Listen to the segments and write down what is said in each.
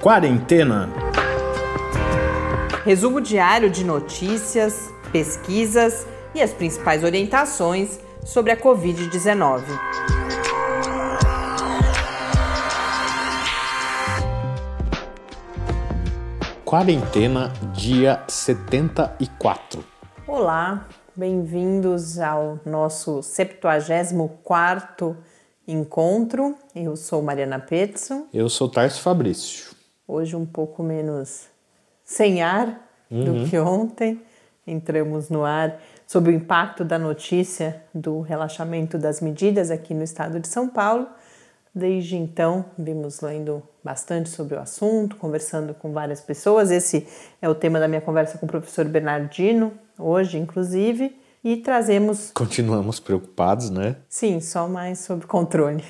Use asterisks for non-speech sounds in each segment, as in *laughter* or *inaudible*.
Quarentena. Resumo diário de notícias, pesquisas e as principais orientações sobre a Covid-19. Quarentena, dia 74. Olá, bem-vindos ao nosso 74 encontro. Eu sou Mariana Petson. Eu sou Tarso Fabrício. Hoje um pouco menos sem ar uhum. do que ontem. Entramos no ar sobre o impacto da notícia do relaxamento das medidas aqui no estado de São Paulo. Desde então, vimos lendo bastante sobre o assunto, conversando com várias pessoas. Esse é o tema da minha conversa com o professor Bernardino, hoje, inclusive, e trazemos. Continuamos preocupados, né? Sim, só mais sobre controle.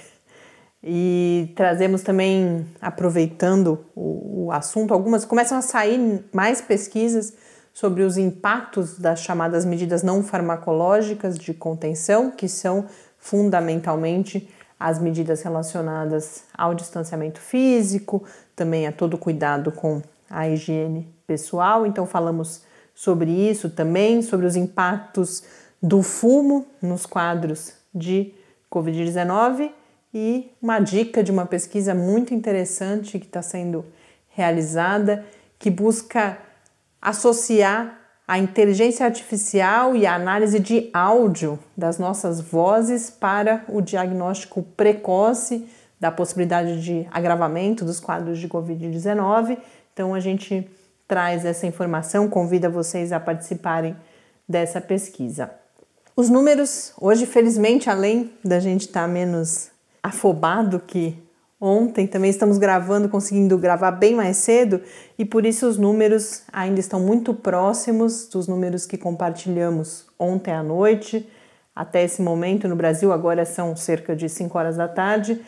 E trazemos também, aproveitando o, o assunto, algumas começam a sair mais pesquisas sobre os impactos das chamadas medidas não farmacológicas de contenção, que são fundamentalmente as medidas relacionadas ao distanciamento físico, também a todo cuidado com a higiene pessoal. Então, falamos sobre isso também, sobre os impactos do fumo nos quadros de Covid-19 e uma dica de uma pesquisa muito interessante que está sendo realizada que busca associar a inteligência artificial e a análise de áudio das nossas vozes para o diagnóstico precoce da possibilidade de agravamento dos quadros de Covid-19. Então, a gente traz essa informação, convida vocês a participarem dessa pesquisa. Os números, hoje, felizmente, além da gente estar tá menos afobado que ontem, também estamos gravando, conseguindo gravar bem mais cedo e por isso os números ainda estão muito próximos dos números que compartilhamos ontem à noite. Até esse momento no Brasil, agora são cerca de 5 horas da tarde,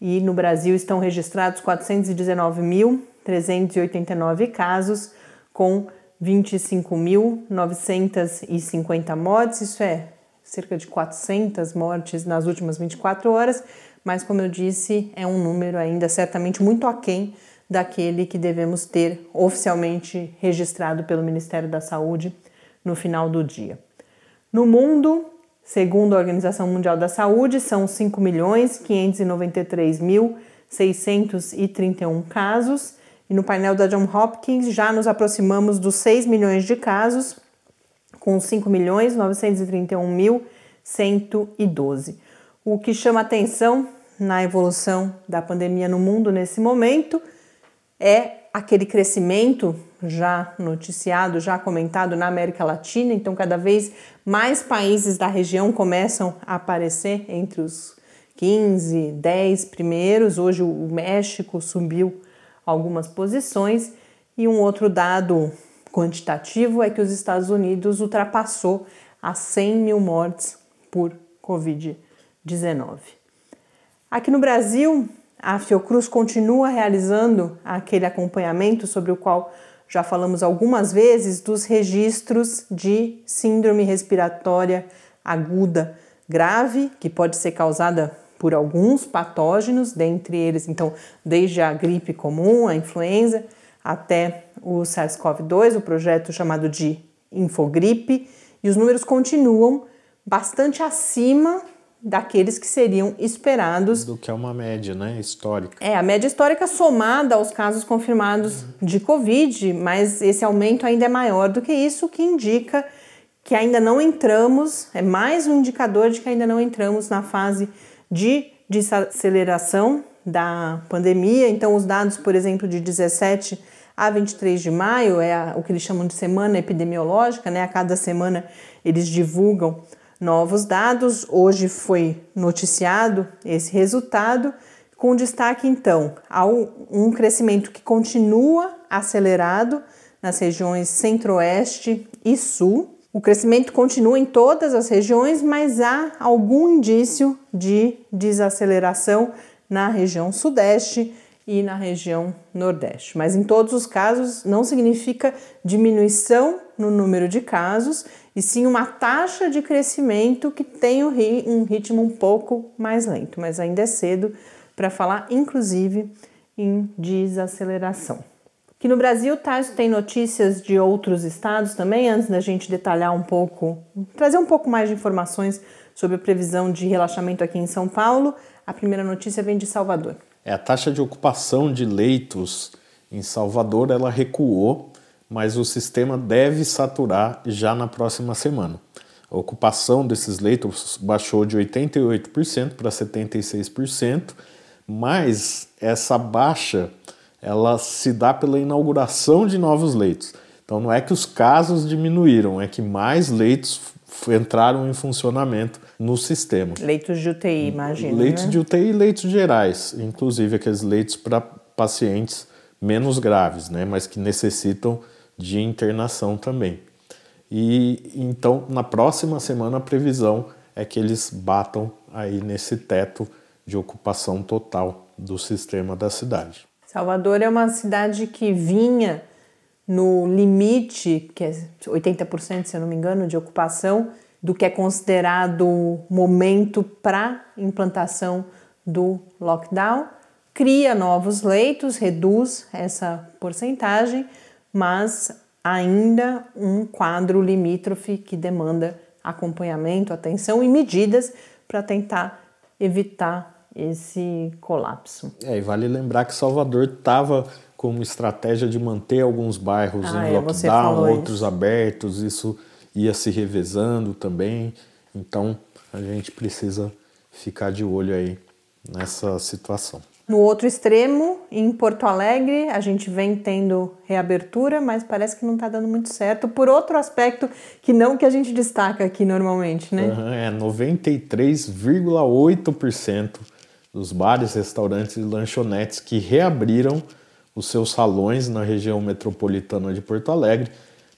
e no Brasil estão registrados 419.389 casos, com 25.950 mortes, isso é cerca de 400 mortes nas últimas 24 horas, mas como eu disse, é um número ainda certamente muito aquém daquele que devemos ter oficialmente registrado pelo Ministério da Saúde no final do dia. No mundo, segundo a Organização Mundial da Saúde, são 5.593.631 casos, e no painel da John Hopkins já nos aproximamos dos 6 milhões de casos, com 5.931.112. O que chama atenção na evolução da pandemia no mundo nesse momento é aquele crescimento já noticiado, já comentado na América Latina. Então, cada vez mais países da região começam a aparecer entre os 15, 10 primeiros. Hoje, o México subiu algumas posições. E um outro dado quantitativo é que os Estados Unidos ultrapassou as 100 mil mortes por Covid-19. Aqui no Brasil, a Fiocruz continua realizando aquele acompanhamento sobre o qual já falamos algumas vezes dos registros de síndrome respiratória aguda grave, que pode ser causada por alguns patógenos, dentre eles, então, desde a gripe comum, a influenza, até o SARS-CoV-2, o projeto chamado de Infogripe, e os números continuam bastante acima daqueles que seriam esperados. Do que é uma média, né, histórica. É, a média histórica somada aos casos confirmados de Covid, mas esse aumento ainda é maior do que isso, que indica que ainda não entramos, é mais um indicador de que ainda não entramos na fase de desaceleração da pandemia. Então, os dados, por exemplo, de 17 a 23 de maio, é a, o que eles chamam de semana epidemiológica, né? A cada semana eles divulgam novos dados. Hoje foi noticiado esse resultado, com destaque então a um crescimento que continua acelerado nas regiões centro-oeste e sul. O crescimento continua em todas as regiões, mas há algum indício de desaceleração na região sudeste e na região nordeste. Mas em todos os casos não significa diminuição no número de casos, e sim uma taxa de crescimento que tem um ritmo um pouco mais lento, mas ainda é cedo para falar, inclusive, em desaceleração. Que no Brasil, Tarso tem notícias de outros estados também, antes da gente detalhar um pouco, trazer um pouco mais de informações sobre a previsão de relaxamento aqui em São Paulo. A primeira notícia vem de Salvador. É, a taxa de ocupação de leitos em Salvador ela recuou, mas o sistema deve saturar já na próxima semana. A ocupação desses leitos baixou de 88% para 76%, mas essa baixa ela se dá pela inauguração de novos leitos. Então não é que os casos diminuíram, é que mais leitos entraram em funcionamento no sistema. Leitos de UTI, imagina. Leitos né? de UTI e leitos gerais, inclusive aqueles leitos para pacientes menos graves, né, mas que necessitam de internação também. E então na próxima semana a previsão é que eles batam aí nesse teto de ocupação total do sistema da cidade. Salvador é uma cidade que vinha no limite, que é 80%, se eu não me engano, de ocupação, do que é considerado momento para implantação do lockdown, cria novos leitos, reduz essa porcentagem, mas ainda um quadro limítrofe que demanda acompanhamento, atenção e medidas para tentar evitar esse colapso. É, e vale lembrar que Salvador estava como estratégia de manter alguns bairros ah, em é, lockdown, outros isso. abertos, isso ia se revezando também. Então a gente precisa ficar de olho aí nessa situação. No outro extremo, em Porto Alegre, a gente vem tendo reabertura, mas parece que não está dando muito certo. Por outro aspecto, que não que a gente destaca aqui normalmente, né? Uhum, é 93,8% dos bares, restaurantes e lanchonetes que reabriram os seus salões na região metropolitana de Porto Alegre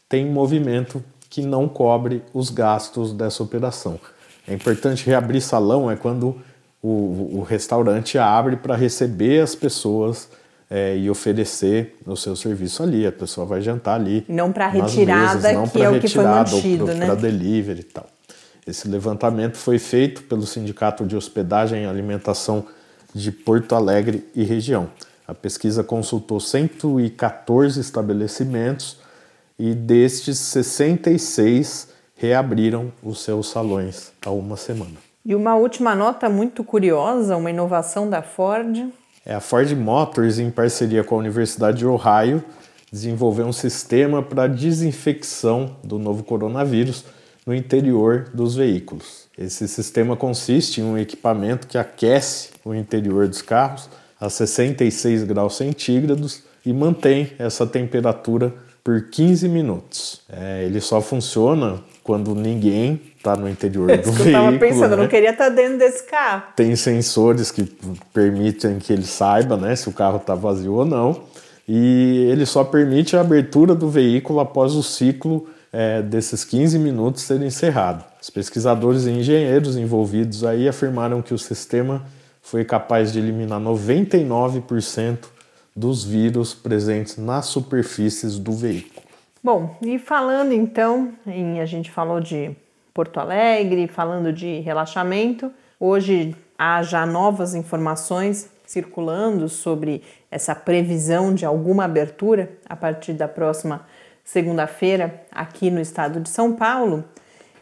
têm movimento que não cobre os gastos dessa operação. É importante reabrir salão é quando o, o restaurante abre para receber as pessoas é, e oferecer o seu serviço ali. A pessoa vai jantar ali. Não para retirada, mesas, não que é o que foi mantido, né? Para delivery e tal. Esse levantamento foi feito pelo Sindicato de Hospedagem e Alimentação de Porto Alegre e região. A pesquisa consultou 114 estabelecimentos e destes 66 reabriram os seus salões há uma semana. E uma última nota muito curiosa, uma inovação da Ford. É a Ford Motors, em parceria com a Universidade de Ohio, desenvolveu um sistema para desinfecção do novo coronavírus no interior dos veículos. Esse sistema consiste em um equipamento que aquece o interior dos carros a 66 graus centígrados e mantém essa temperatura por 15 minutos. É, ele só funciona quando ninguém está no interior *laughs* do veículo. Eu estava pensando, né? eu não queria estar tá dentro desse carro. Tem sensores que permitem que ele saiba né, se o carro está vazio ou não. E ele só permite a abertura do veículo após o ciclo é, desses 15 minutos ser encerrado. Os pesquisadores e engenheiros envolvidos aí afirmaram que o sistema foi capaz de eliminar 99% dos vírus presentes nas superfícies do veículo. Bom, e falando então, em, a gente falou de Porto Alegre, falando de relaxamento, hoje há já novas informações circulando sobre essa previsão de alguma abertura a partir da próxima segunda-feira aqui no estado de São Paulo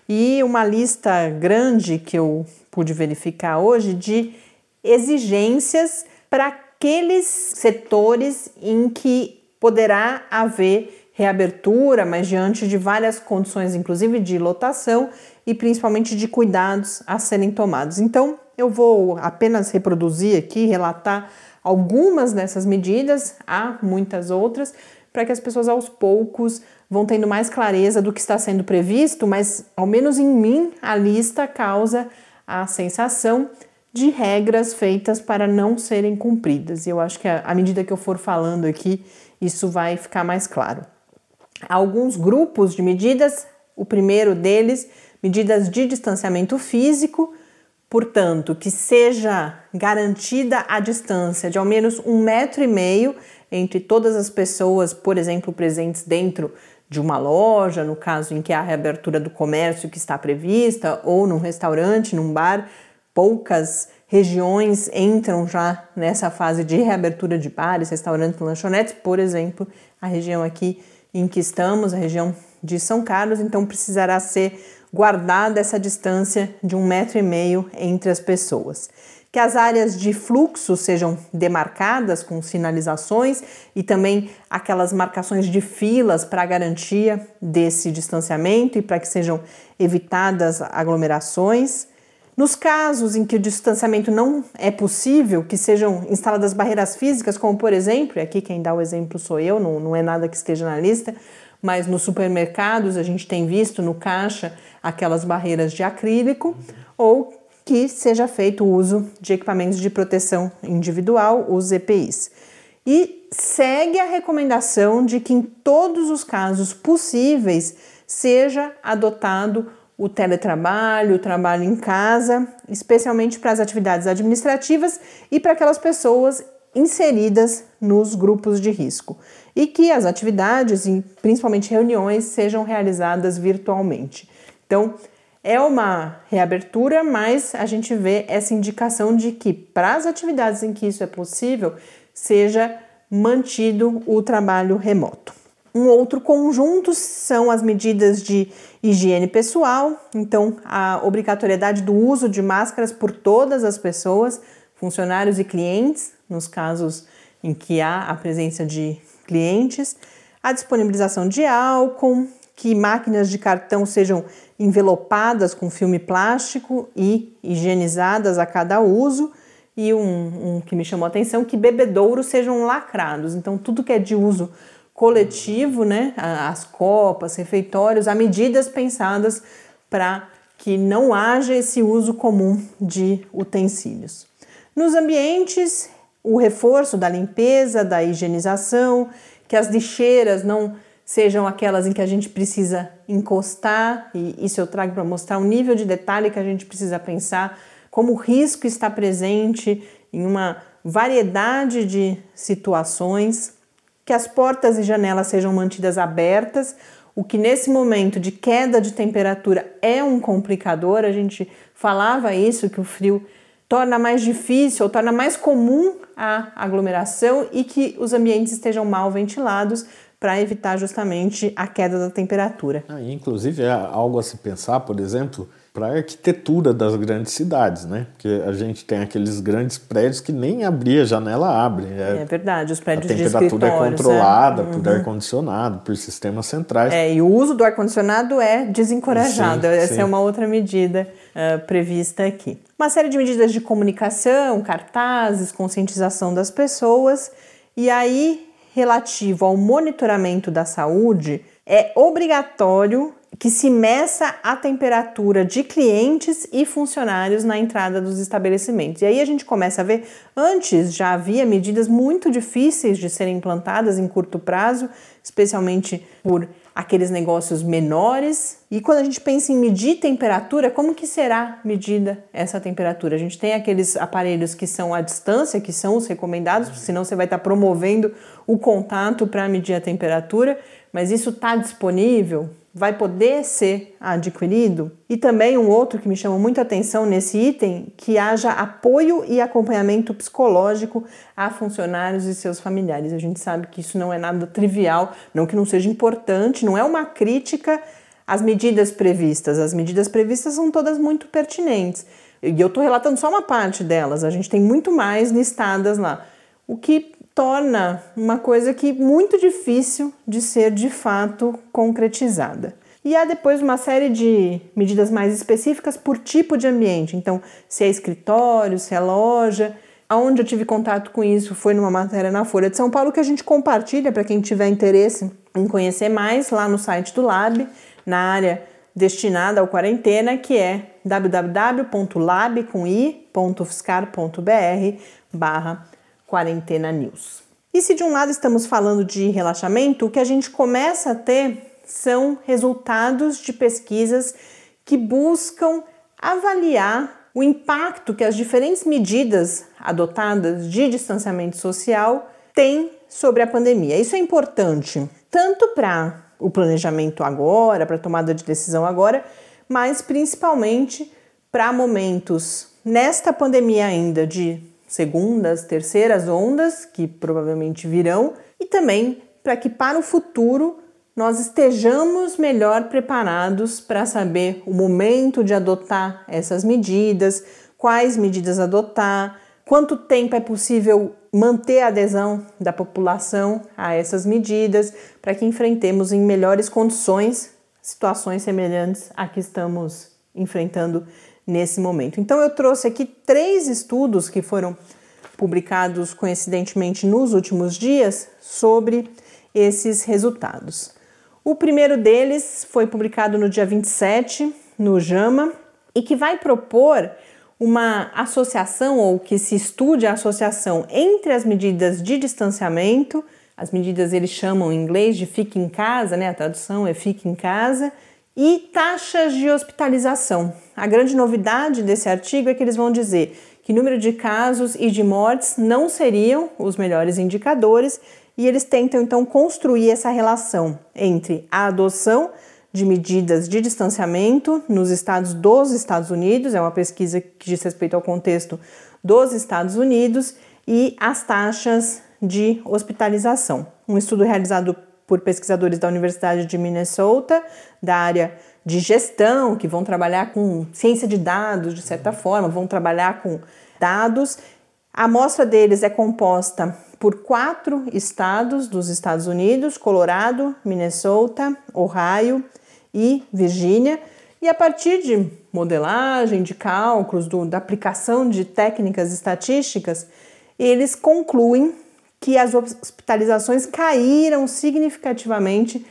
e uma lista grande que eu pude verificar hoje de exigências para aqueles setores em que poderá haver reabertura, mas diante de várias condições, inclusive de lotação e principalmente de cuidados a serem tomados. Então, eu vou apenas reproduzir aqui, relatar algumas dessas medidas, há muitas outras, para que as pessoas aos poucos vão tendo mais clareza do que está sendo previsto, mas ao menos em mim a lista causa a sensação de regras feitas para não serem cumpridas. E eu acho que à medida que eu for falando aqui, isso vai ficar mais claro. Alguns grupos de medidas, o primeiro deles, medidas de distanciamento físico, portanto, que seja garantida a distância de ao menos um metro e meio entre todas as pessoas, por exemplo, presentes dentro de uma loja, no caso em que há reabertura do comércio que está prevista, ou num restaurante, num bar, poucas regiões entram já nessa fase de reabertura de bares, restaurantes, lanchonetes, por exemplo, a região aqui em que estamos, a região de São Carlos, então precisará ser guardada essa distância de um metro e meio entre as pessoas. Que as áreas de fluxo sejam demarcadas com sinalizações e também aquelas marcações de filas para garantia desse distanciamento e para que sejam evitadas aglomerações. Nos casos em que o distanciamento não é possível, que sejam instaladas barreiras físicas, como por exemplo, e aqui quem dá o exemplo sou eu, não, não é nada que esteja na lista, mas nos supermercados a gente tem visto no caixa aquelas barreiras de acrílico, ou que seja feito o uso de equipamentos de proteção individual, os EPIs. E segue a recomendação de que em todos os casos possíveis seja adotado o teletrabalho, o trabalho em casa, especialmente para as atividades administrativas e para aquelas pessoas inseridas nos grupos de risco. E que as atividades, e principalmente reuniões, sejam realizadas virtualmente. Então, é uma reabertura, mas a gente vê essa indicação de que para as atividades em que isso é possível, seja mantido o trabalho remoto. Um outro conjunto são as medidas de higiene pessoal, então a obrigatoriedade do uso de máscaras por todas as pessoas, funcionários e clientes, nos casos em que há a presença de clientes, a disponibilização de álcool, que máquinas de cartão sejam envelopadas com filme plástico e higienizadas a cada uso. E um, um que me chamou a atenção, que bebedouros sejam lacrados. Então, tudo que é de uso coletivo, né? As copas, refeitórios, há medidas pensadas para que não haja esse uso comum de utensílios. Nos ambientes, o reforço da limpeza, da higienização, que as lixeiras não sejam aquelas em que a gente precisa encostar, e isso eu trago para mostrar o nível de detalhe que a gente precisa pensar, como o risco está presente em uma variedade de situações que as portas e janelas sejam mantidas abertas, o que nesse momento de queda de temperatura é um complicador. A gente falava isso que o frio torna mais difícil ou torna mais comum a aglomeração e que os ambientes estejam mal ventilados para evitar justamente a queda da temperatura. Ah, inclusive é algo a se pensar, por exemplo, para a arquitetura das grandes cidades, né? Porque a gente tem aqueles grandes prédios que nem abrir a janela abre. É, é verdade, os prédios a temperatura é controlada é. por uhum. ar-condicionado, por sistemas centrais. É, e o uso do ar-condicionado é desencorajado. Sim, Essa sim. é uma outra medida uh, prevista aqui. Uma série de medidas de comunicação, cartazes, conscientização das pessoas. E aí, relativo ao monitoramento da saúde, é obrigatório que se meça a temperatura de clientes e funcionários na entrada dos estabelecimentos. E aí a gente começa a ver, antes já havia medidas muito difíceis de serem implantadas em curto prazo, especialmente por aqueles negócios menores. E quando a gente pensa em medir temperatura, como que será medida essa temperatura? A gente tem aqueles aparelhos que são à distância, que são os recomendados, senão você vai estar promovendo o contato para medir a temperatura, mas isso está disponível? Vai poder ser adquirido. E também um outro que me chamou muita atenção nesse item, que haja apoio e acompanhamento psicológico a funcionários e seus familiares. A gente sabe que isso não é nada trivial, não que não seja importante, não é uma crítica às medidas previstas. As medidas previstas são todas muito pertinentes. E eu estou relatando só uma parte delas, a gente tem muito mais listadas lá. O que torna uma coisa que muito difícil de ser de fato concretizada. E há depois uma série de medidas mais específicas por tipo de ambiente. Então, se é escritório, se é loja. Aonde eu tive contato com isso foi numa matéria na Folha de São Paulo que a gente compartilha para quem tiver interesse em conhecer mais lá no site do Lab, na área destinada ao quarentena, que é www.lab.fiscar.br barra Quarentena News. E se de um lado estamos falando de relaxamento, o que a gente começa a ter são resultados de pesquisas que buscam avaliar o impacto que as diferentes medidas adotadas de distanciamento social têm sobre a pandemia. Isso é importante tanto para o planejamento agora, para a tomada de decisão agora, mas principalmente para momentos nesta pandemia ainda de segundas, terceiras ondas, que provavelmente virão, e também para que para o futuro nós estejamos melhor preparados para saber o momento de adotar essas medidas, quais medidas adotar, quanto tempo é possível manter a adesão da população a essas medidas, para que enfrentemos em melhores condições situações semelhantes a que estamos enfrentando nesse momento. Então eu trouxe aqui três estudos que foram publicados coincidentemente nos últimos dias sobre esses resultados. O primeiro deles foi publicado no dia 27 no JAMA e que vai propor uma associação ou que se estude a associação entre as medidas de distanciamento, as medidas eles chamam em inglês de fique em casa, né? A tradução é fique em casa, e taxas de hospitalização. A grande novidade desse artigo é que eles vão dizer que número de casos e de mortes não seriam os melhores indicadores e eles tentam então construir essa relação entre a adoção de medidas de distanciamento nos estados dos Estados Unidos, é uma pesquisa que diz respeito ao contexto dos Estados Unidos, e as taxas de hospitalização. Um estudo realizado por pesquisadores da Universidade de Minnesota, da área de gestão, que vão trabalhar com ciência de dados, de certa forma, vão trabalhar com dados. A amostra deles é composta por quatro estados dos Estados Unidos: Colorado, Minnesota, Ohio, e Virgínia, e a partir de modelagem, de cálculos, do, da aplicação de técnicas estatísticas, eles concluem que as hospitalizações caíram significativamente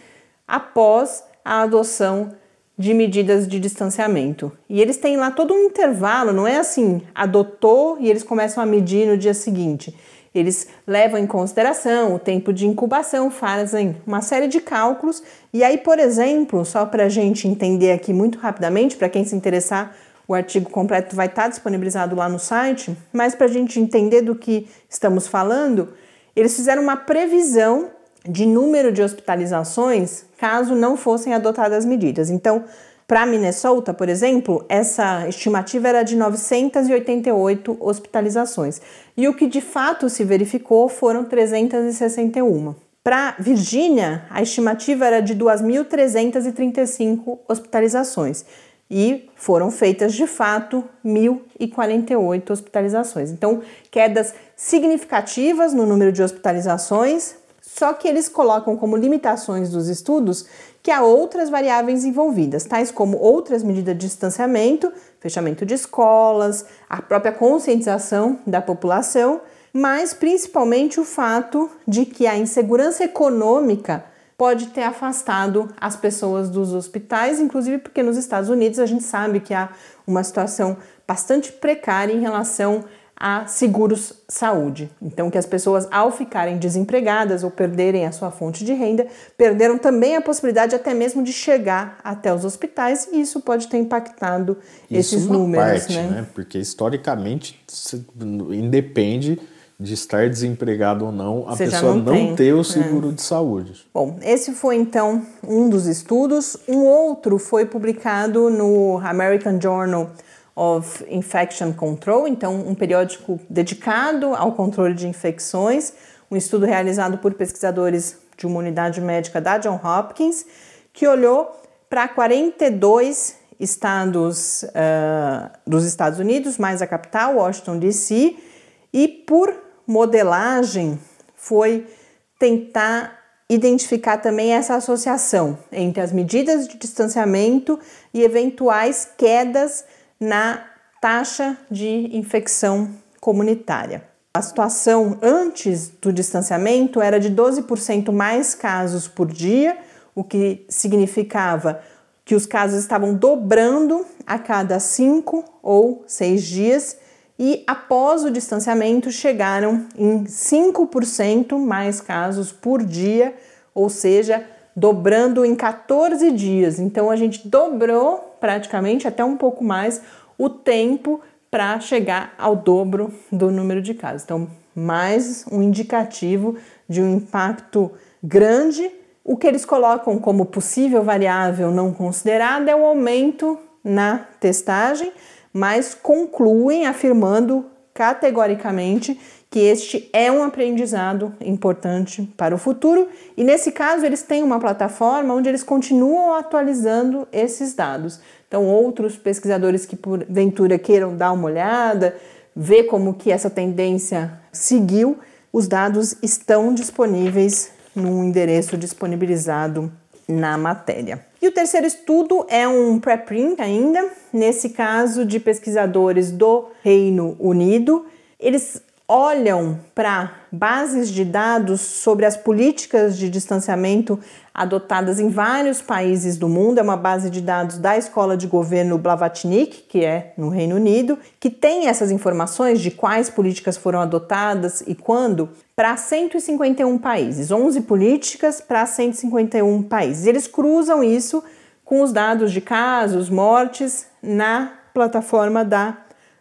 após a adoção de medidas de distanciamento. E eles têm lá todo um intervalo, não é assim, adotou e eles começam a medir no dia seguinte. Eles levam em consideração o tempo de incubação, fazem uma série de cálculos. E aí, por exemplo, só para a gente entender aqui muito rapidamente, para quem se interessar, o artigo completo vai estar disponibilizado lá no site, mas para a gente entender do que estamos falando, eles fizeram uma previsão de número de hospitalizações caso não fossem adotadas medidas. Então, para Minnesota, por exemplo, essa estimativa era de 988 hospitalizações e o que de fato se verificou foram 361. Para Virgínia, a estimativa era de 2.335 hospitalizações e foram feitas de fato 1.048 hospitalizações. Então, quedas significativas no número de hospitalizações, só que eles colocam como limitações dos estudos que há outras variáveis envolvidas, tais como outras medidas de distanciamento, fechamento de escolas, a própria conscientização da população, mas principalmente o fato de que a insegurança econômica pode ter afastado as pessoas dos hospitais, inclusive porque nos Estados Unidos a gente sabe que há uma situação bastante precária em relação a seguros saúde. Então, que as pessoas, ao ficarem desempregadas ou perderem a sua fonte de renda, perderam também a possibilidade até mesmo de chegar até os hospitais e isso pode ter impactado isso esses números. Parte, né? né? Porque historicamente independe de estar desempregado ou não, a Você pessoa não, não ter o é. seguro é. de saúde. Bom, esse foi então um dos estudos. Um outro foi publicado no American Journal of Infection Control, então um periódico dedicado ao controle de infecções, um estudo realizado por pesquisadores de uma unidade médica da John Hopkins, que olhou para 42 estados uh, dos Estados Unidos, mais a capital, Washington DC, e por modelagem foi tentar identificar também essa associação entre as medidas de distanciamento e eventuais quedas na taxa de infecção comunitária. A situação antes do distanciamento era de 12% mais casos por dia, o que significava que os casos estavam dobrando a cada cinco ou seis dias, e após o distanciamento chegaram em 5% mais casos por dia, ou seja, dobrando em 14 dias. Então a gente dobrou praticamente até um pouco mais o tempo para chegar ao dobro do número de casos. Então, mais um indicativo de um impacto grande. O que eles colocam como possível variável não considerada é o aumento na testagem, mas concluem afirmando categoricamente que este é um aprendizado importante para o futuro e nesse caso eles têm uma plataforma onde eles continuam atualizando esses dados. Então outros pesquisadores que porventura queiram dar uma olhada, ver como que essa tendência seguiu, os dados estão disponíveis no endereço disponibilizado na matéria. E o terceiro estudo é um preprint ainda, nesse caso de pesquisadores do Reino Unido. Eles olham para bases de dados sobre as políticas de distanciamento adotadas em vários países do mundo. É uma base de dados da Escola de Governo Blavatnik, que é no Reino Unido, que tem essas informações de quais políticas foram adotadas e quando para 151 países, 11 políticas para 151 países. Eles cruzam isso com os dados de casos, mortes na plataforma da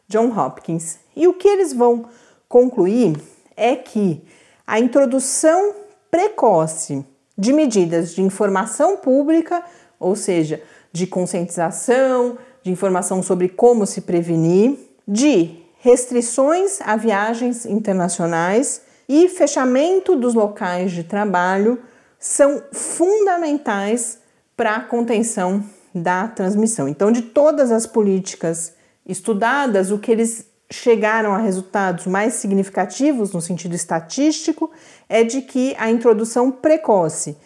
John Hopkins. E o que eles vão concluir é que a introdução precoce de medidas de informação pública, ou seja, de conscientização, de informação sobre como se prevenir, de restrições a viagens internacionais e fechamento dos locais de trabalho são fundamentais para a contenção da transmissão. Então, de todas as políticas estudadas, o que eles chegaram a resultados mais significativos no sentido estatístico é de que a introdução precoce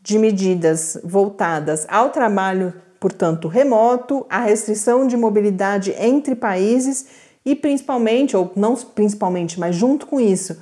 de medidas voltadas ao trabalho, portanto, remoto, a restrição de mobilidade entre países e principalmente, ou não principalmente, mas junto com isso,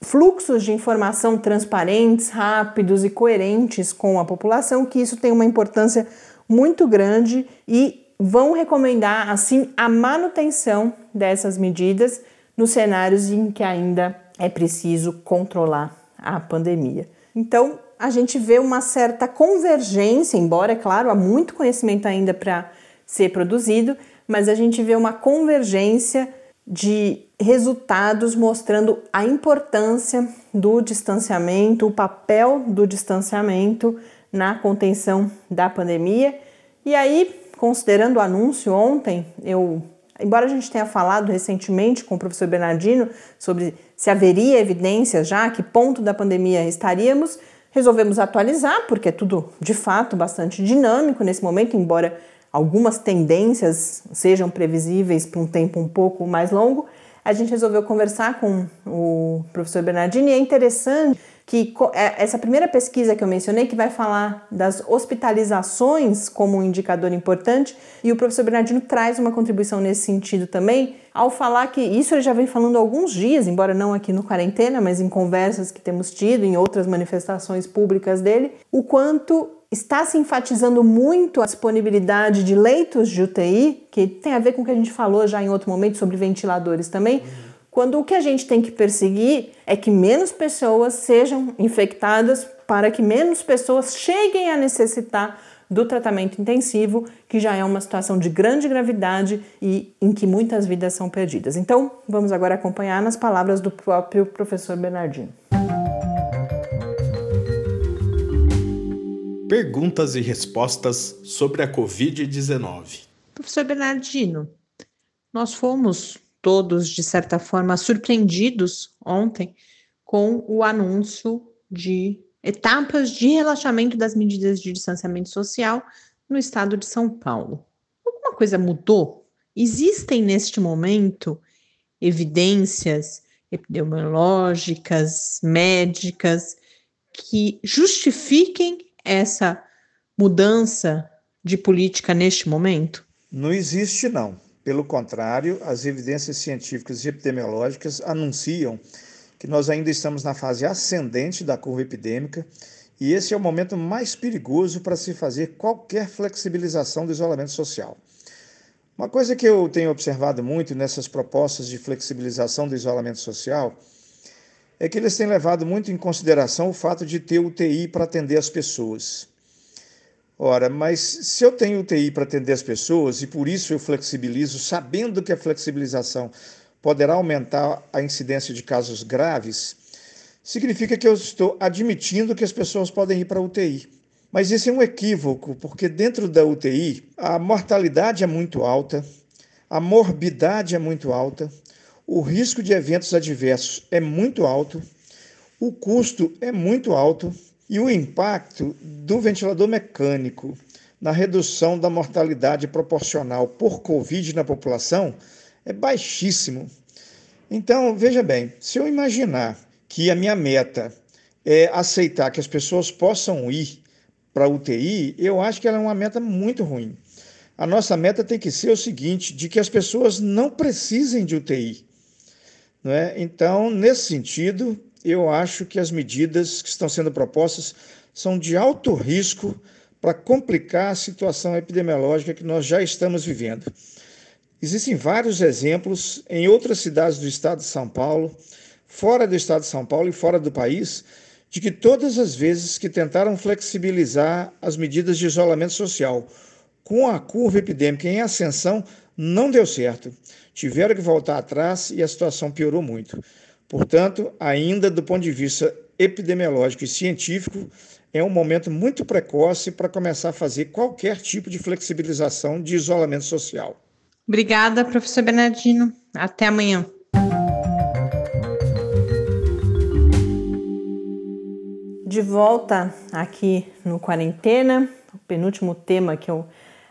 fluxos de informação transparentes, rápidos e coerentes com a população, que isso tem uma importância muito grande e vão recomendar assim a manutenção dessas medidas nos cenários em que ainda é preciso controlar a pandemia. Então, a gente vê uma certa convergência, embora, é claro, há muito conhecimento ainda para ser produzido, mas a gente vê uma convergência de resultados mostrando a importância do distanciamento, o papel do distanciamento na contenção da pandemia. E aí, considerando o anúncio ontem, eu, embora a gente tenha falado recentemente com o professor Bernardino sobre se haveria evidência já, que ponto da pandemia estaríamos, resolvemos atualizar, porque é tudo de fato bastante dinâmico nesse momento, embora algumas tendências sejam previsíveis para um tempo um pouco mais longo. A gente resolveu conversar com o professor Bernardino e é interessante que é, essa primeira pesquisa que eu mencionei, que vai falar das hospitalizações como um indicador importante, e o professor Bernardino traz uma contribuição nesse sentido também, ao falar que isso ele já vem falando há alguns dias, embora não aqui no quarentena, mas em conversas que temos tido, em outras manifestações públicas dele, o quanto está se enfatizando muito a disponibilidade de leitos de UTI, que tem a ver com o que a gente falou já em outro momento sobre ventiladores também. Uhum quando o que a gente tem que perseguir é que menos pessoas sejam infectadas para que menos pessoas cheguem a necessitar do tratamento intensivo, que já é uma situação de grande gravidade e em que muitas vidas são perdidas. Então, vamos agora acompanhar nas palavras do próprio professor Bernardino. Perguntas e respostas sobre a Covid-19. Professor Bernardino, nós fomos todos, de certa forma, surpreendidos ontem com o anúncio de etapas de relaxamento das medidas de distanciamento social no estado de São Paulo. Alguma coisa mudou? Existem neste momento evidências epidemiológicas, médicas, que justifiquem essa mudança de política neste momento? Não existe, não. Pelo contrário, as evidências científicas e epidemiológicas anunciam que nós ainda estamos na fase ascendente da curva epidêmica e esse é o momento mais perigoso para se fazer qualquer flexibilização do isolamento social. Uma coisa que eu tenho observado muito nessas propostas de flexibilização do isolamento social é que eles têm levado muito em consideração o fato de ter UTI para atender as pessoas. Ora, mas se eu tenho UTI para atender as pessoas e por isso eu flexibilizo, sabendo que a flexibilização poderá aumentar a incidência de casos graves, significa que eu estou admitindo que as pessoas podem ir para a UTI. Mas isso é um equívoco, porque dentro da UTI a mortalidade é muito alta, a morbidade é muito alta, o risco de eventos adversos é muito alto, o custo é muito alto e o impacto do ventilador mecânico na redução da mortalidade proporcional por Covid na população é baixíssimo. Então, veja bem, se eu imaginar que a minha meta é aceitar que as pessoas possam ir para UTI, eu acho que ela é uma meta muito ruim. A nossa meta tem que ser o seguinte, de que as pessoas não precisem de UTI. Não é? Então, nesse sentido, eu acho que as medidas que estão sendo propostas são de alto risco para complicar a situação epidemiológica que nós já estamos vivendo. Existem vários exemplos em outras cidades do estado de São Paulo, fora do estado de São Paulo e fora do país, de que todas as vezes que tentaram flexibilizar as medidas de isolamento social com a curva epidêmica em ascensão, não deu certo. Tiveram que voltar atrás e a situação piorou muito. Portanto, ainda do ponto de vista epidemiológico e científico, é um momento muito precoce para começar a fazer qualquer tipo de flexibilização de isolamento social. Obrigada, professor Bernardino. Até amanhã. De volta aqui no Quarentena, o penúltimo tema que eu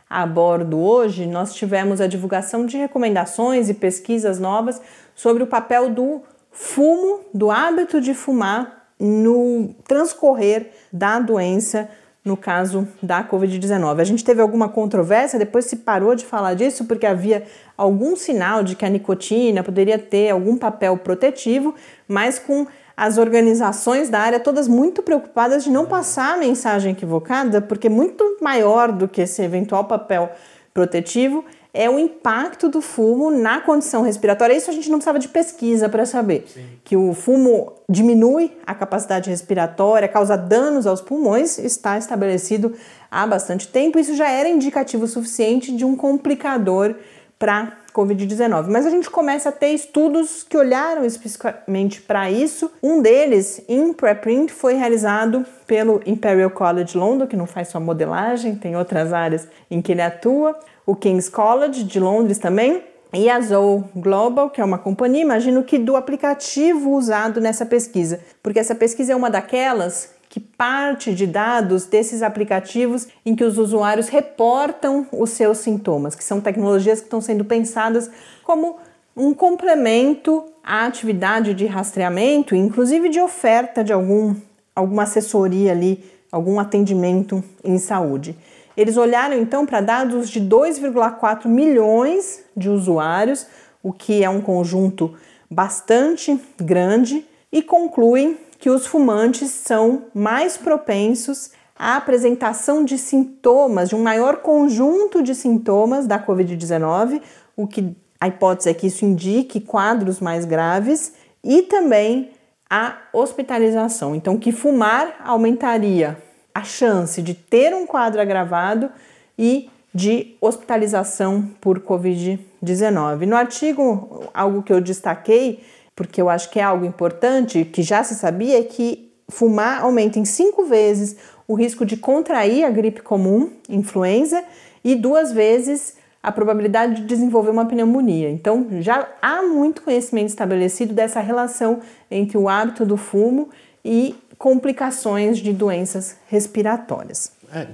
abordo hoje, nós tivemos a divulgação de recomendações e pesquisas novas sobre o papel do fumo, do hábito de fumar no transcorrer da doença, no caso da Covid-19. A gente teve alguma controvérsia, depois se parou de falar disso porque havia algum sinal de que a nicotina poderia ter algum papel protetivo, mas com as organizações da área todas muito preocupadas de não passar a mensagem equivocada, porque muito maior do que esse eventual papel protetivo é o impacto do fumo na condição respiratória. Isso a gente não precisava de pesquisa para saber. Sim. Que o fumo diminui a capacidade respiratória, causa danos aos pulmões, está estabelecido há bastante tempo. Isso já era indicativo suficiente de um complicador para Covid-19. Mas a gente começa a ter estudos que olharam especificamente para isso. Um deles, em preprint, foi realizado pelo Imperial College London, que não faz só modelagem, tem outras áreas em que ele atua, o King's College de Londres também, e a Zoe Global, que é uma companhia, imagino que do aplicativo usado nessa pesquisa, porque essa pesquisa é uma daquelas que parte de dados desses aplicativos em que os usuários reportam os seus sintomas, que são tecnologias que estão sendo pensadas como um complemento à atividade de rastreamento, inclusive de oferta de algum, alguma assessoria ali, algum atendimento em saúde. Eles olharam então para dados de 2,4 milhões de usuários, o que é um conjunto bastante grande, e concluem que os fumantes são mais propensos à apresentação de sintomas, de um maior conjunto de sintomas da Covid-19, o que a hipótese é que isso indique quadros mais graves e também a hospitalização. Então, que fumar aumentaria a chance de ter um quadro agravado e de hospitalização por Covid-19. No artigo, algo que eu destaquei porque eu acho que é algo importante, que já se sabia, é que fumar aumenta em cinco vezes o risco de contrair a gripe comum, influenza, e duas vezes a probabilidade de desenvolver uma pneumonia. Então, já há muito conhecimento estabelecido dessa relação entre o hábito do fumo e complicações de doenças respiratórias. É,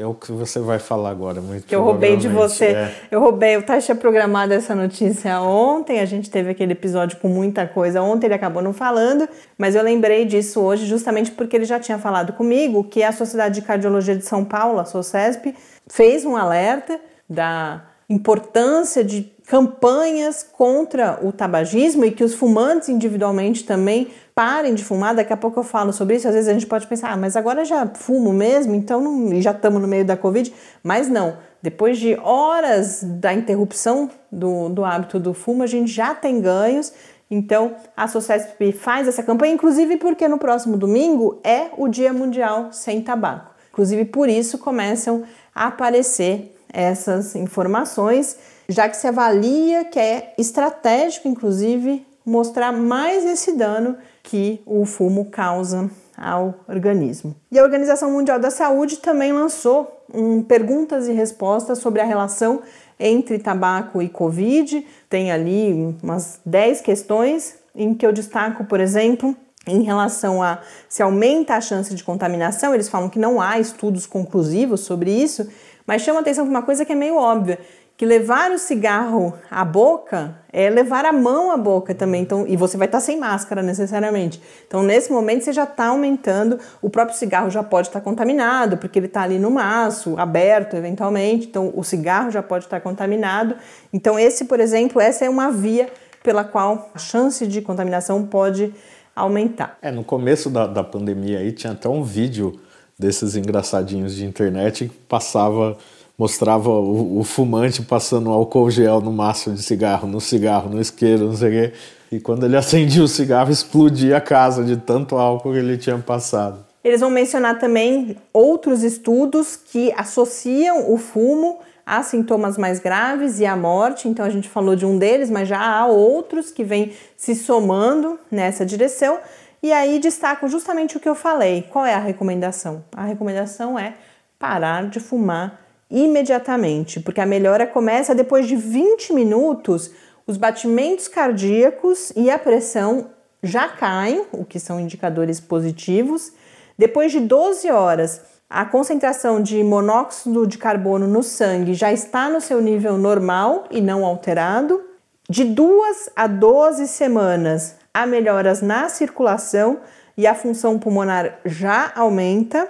é o que você vai falar agora, muito Que eu roubei de você. É. Eu roubei, o tinha programado essa notícia ontem, a gente teve aquele episódio com muita coisa ontem, ele acabou não falando, mas eu lembrei disso hoje justamente porque ele já tinha falado comigo que a Sociedade de Cardiologia de São Paulo, a SOCESP, fez um alerta da importância de campanhas contra o tabagismo e que os fumantes individualmente também parem de fumar. Daqui a pouco eu falo sobre isso. Às vezes a gente pode pensar, ah, mas agora já fumo mesmo, então não, já estamos no meio da Covid. Mas não, depois de horas da interrupção do, do hábito do fumo, a gente já tem ganhos. Então, a SOCESP faz essa campanha, inclusive porque no próximo domingo é o Dia Mundial Sem Tabaco. Inclusive, por isso começam a aparecer essas informações, já que se avalia que é estratégico, inclusive, mostrar mais esse dano que o fumo causa ao organismo. E a Organização Mundial da Saúde também lançou um perguntas e respostas sobre a relação entre tabaco e Covid. Tem ali umas 10 questões em que eu destaco, por exemplo, em relação a se aumenta a chance de contaminação, eles falam que não há estudos conclusivos sobre isso, mas chama atenção para uma coisa que é meio óbvia, que levar o cigarro à boca é levar a mão à boca também, então, e você vai estar sem máscara necessariamente. Então, nesse momento, você já está aumentando, o próprio cigarro já pode estar contaminado, porque ele está ali no maço, aberto eventualmente, então o cigarro já pode estar contaminado. Então, esse, por exemplo, essa é uma via pela qual a chance de contaminação pode aumentar. É, no começo da, da pandemia aí tinha até um vídeo desses engraçadinhos de internet que passava, mostrava o, o fumante passando álcool gel no maço de cigarro, no cigarro, no isqueiro, não sei o quê. E quando ele *laughs* acendia o cigarro, explodia a casa de tanto álcool que ele tinha passado. Eles vão mencionar também outros estudos que associam o fumo há sintomas mais graves e a morte, então a gente falou de um deles, mas já há outros que vêm se somando nessa direção. E aí destaco justamente o que eu falei. Qual é a recomendação? A recomendação é parar de fumar imediatamente, porque a melhora começa depois de 20 minutos, os batimentos cardíacos e a pressão já caem, o que são indicadores positivos. Depois de 12 horas, a concentração de monóxido de carbono no sangue já está no seu nível normal e não alterado. De duas a 12 semanas, há melhoras na circulação e a função pulmonar já aumenta.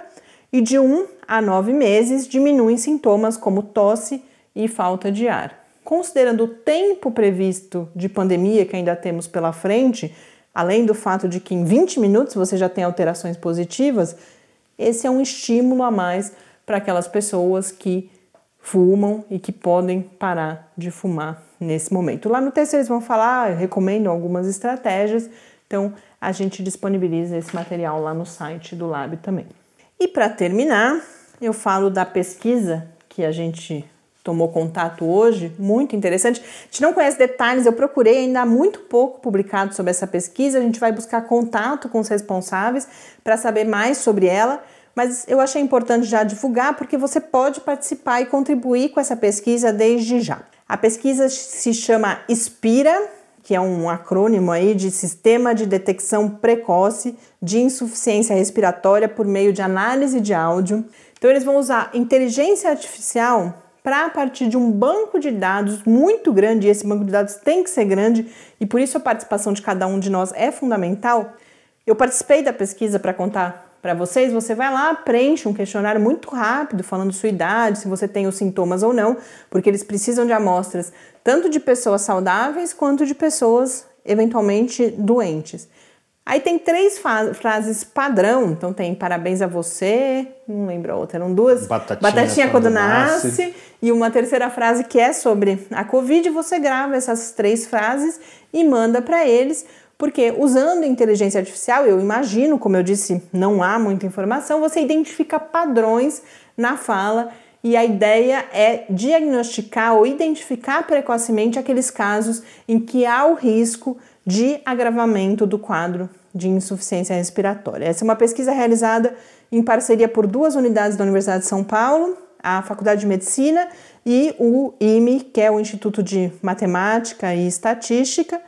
E de 1 a 9 meses, diminuem sintomas como tosse e falta de ar. Considerando o tempo previsto de pandemia que ainda temos pela frente, além do fato de que em 20 minutos você já tem alterações positivas, esse é um estímulo a mais para aquelas pessoas que fumam e que podem parar de fumar nesse momento. Lá no texto eles vão falar, recomendo algumas estratégias, então a gente disponibiliza esse material lá no site do Lab também. E para terminar, eu falo da pesquisa que a gente tomou contato hoje, muito interessante. A gente não conhece detalhes, eu procurei ainda há muito pouco publicado sobre essa pesquisa. A gente vai buscar contato com os responsáveis para saber mais sobre ela, mas eu achei importante já divulgar porque você pode participar e contribuir com essa pesquisa desde já. A pesquisa se chama Inspira, que é um acrônimo aí de Sistema de Detecção Precoce de Insuficiência Respiratória por meio de análise de áudio. Então eles vão usar inteligência artificial para a partir de um banco de dados muito grande, e esse banco de dados tem que ser grande, e por isso a participação de cada um de nós é fundamental. Eu participei da pesquisa para contar para vocês, você vai lá, preenche um questionário muito rápido, falando sua idade, se você tem os sintomas ou não, porque eles precisam de amostras tanto de pessoas saudáveis quanto de pessoas eventualmente doentes. Aí tem três frases padrão, então tem parabéns a você, não lembro a outra, eram duas. Batatinha, Batatinha quando, quando nasce. nasce. E uma terceira frase que é sobre a Covid, você grava essas três frases e manda para eles, porque usando inteligência artificial, eu imagino, como eu disse, não há muita informação, você identifica padrões na fala e a ideia é diagnosticar ou identificar precocemente aqueles casos em que há o risco de agravamento do quadro de insuficiência respiratória. Essa é uma pesquisa realizada em parceria por duas unidades da Universidade de São Paulo, a Faculdade de Medicina e o IME, que é o Instituto de Matemática e Estatística.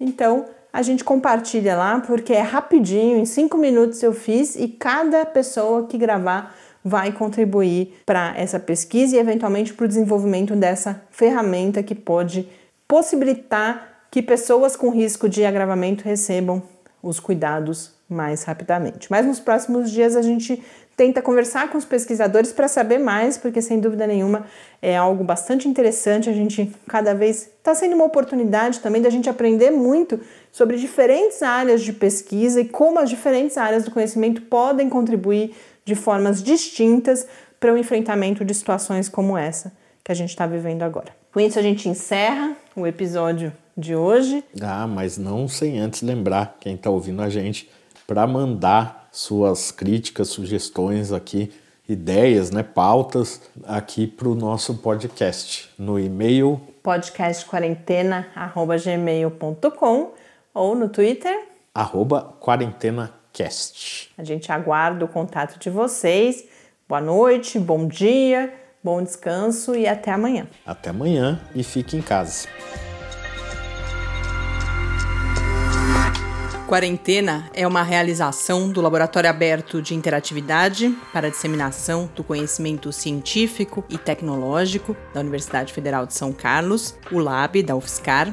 Então, a gente compartilha lá porque é rapidinho, em cinco minutos eu fiz e cada pessoa que gravar vai contribuir para essa pesquisa e eventualmente para o desenvolvimento dessa ferramenta que pode possibilitar que pessoas com risco de agravamento recebam os cuidados mais rapidamente. Mas nos próximos dias a gente tenta conversar com os pesquisadores para saber mais, porque sem dúvida nenhuma é algo bastante interessante. A gente cada vez está sendo uma oportunidade também da gente aprender muito sobre diferentes áreas de pesquisa e como as diferentes áreas do conhecimento podem contribuir de formas distintas para o enfrentamento de situações como essa que a gente está vivendo agora. Com isso a gente encerra o episódio de hoje. Ah, mas não sem antes lembrar quem está ouvindo a gente para mandar suas críticas, sugestões aqui, ideias, né, pautas aqui para o nosso podcast no e-mail podcastquarentena@gmail.com ou no Twitter arroba quarentenacast. A gente aguarda o contato de vocês. Boa noite, bom dia Bom descanso e até amanhã. Até amanhã e fique em casa. Quarentena é uma realização do Laboratório Aberto de Interatividade para a Disseminação do Conhecimento Científico e Tecnológico da Universidade Federal de São Carlos, o LAB da UFSCar,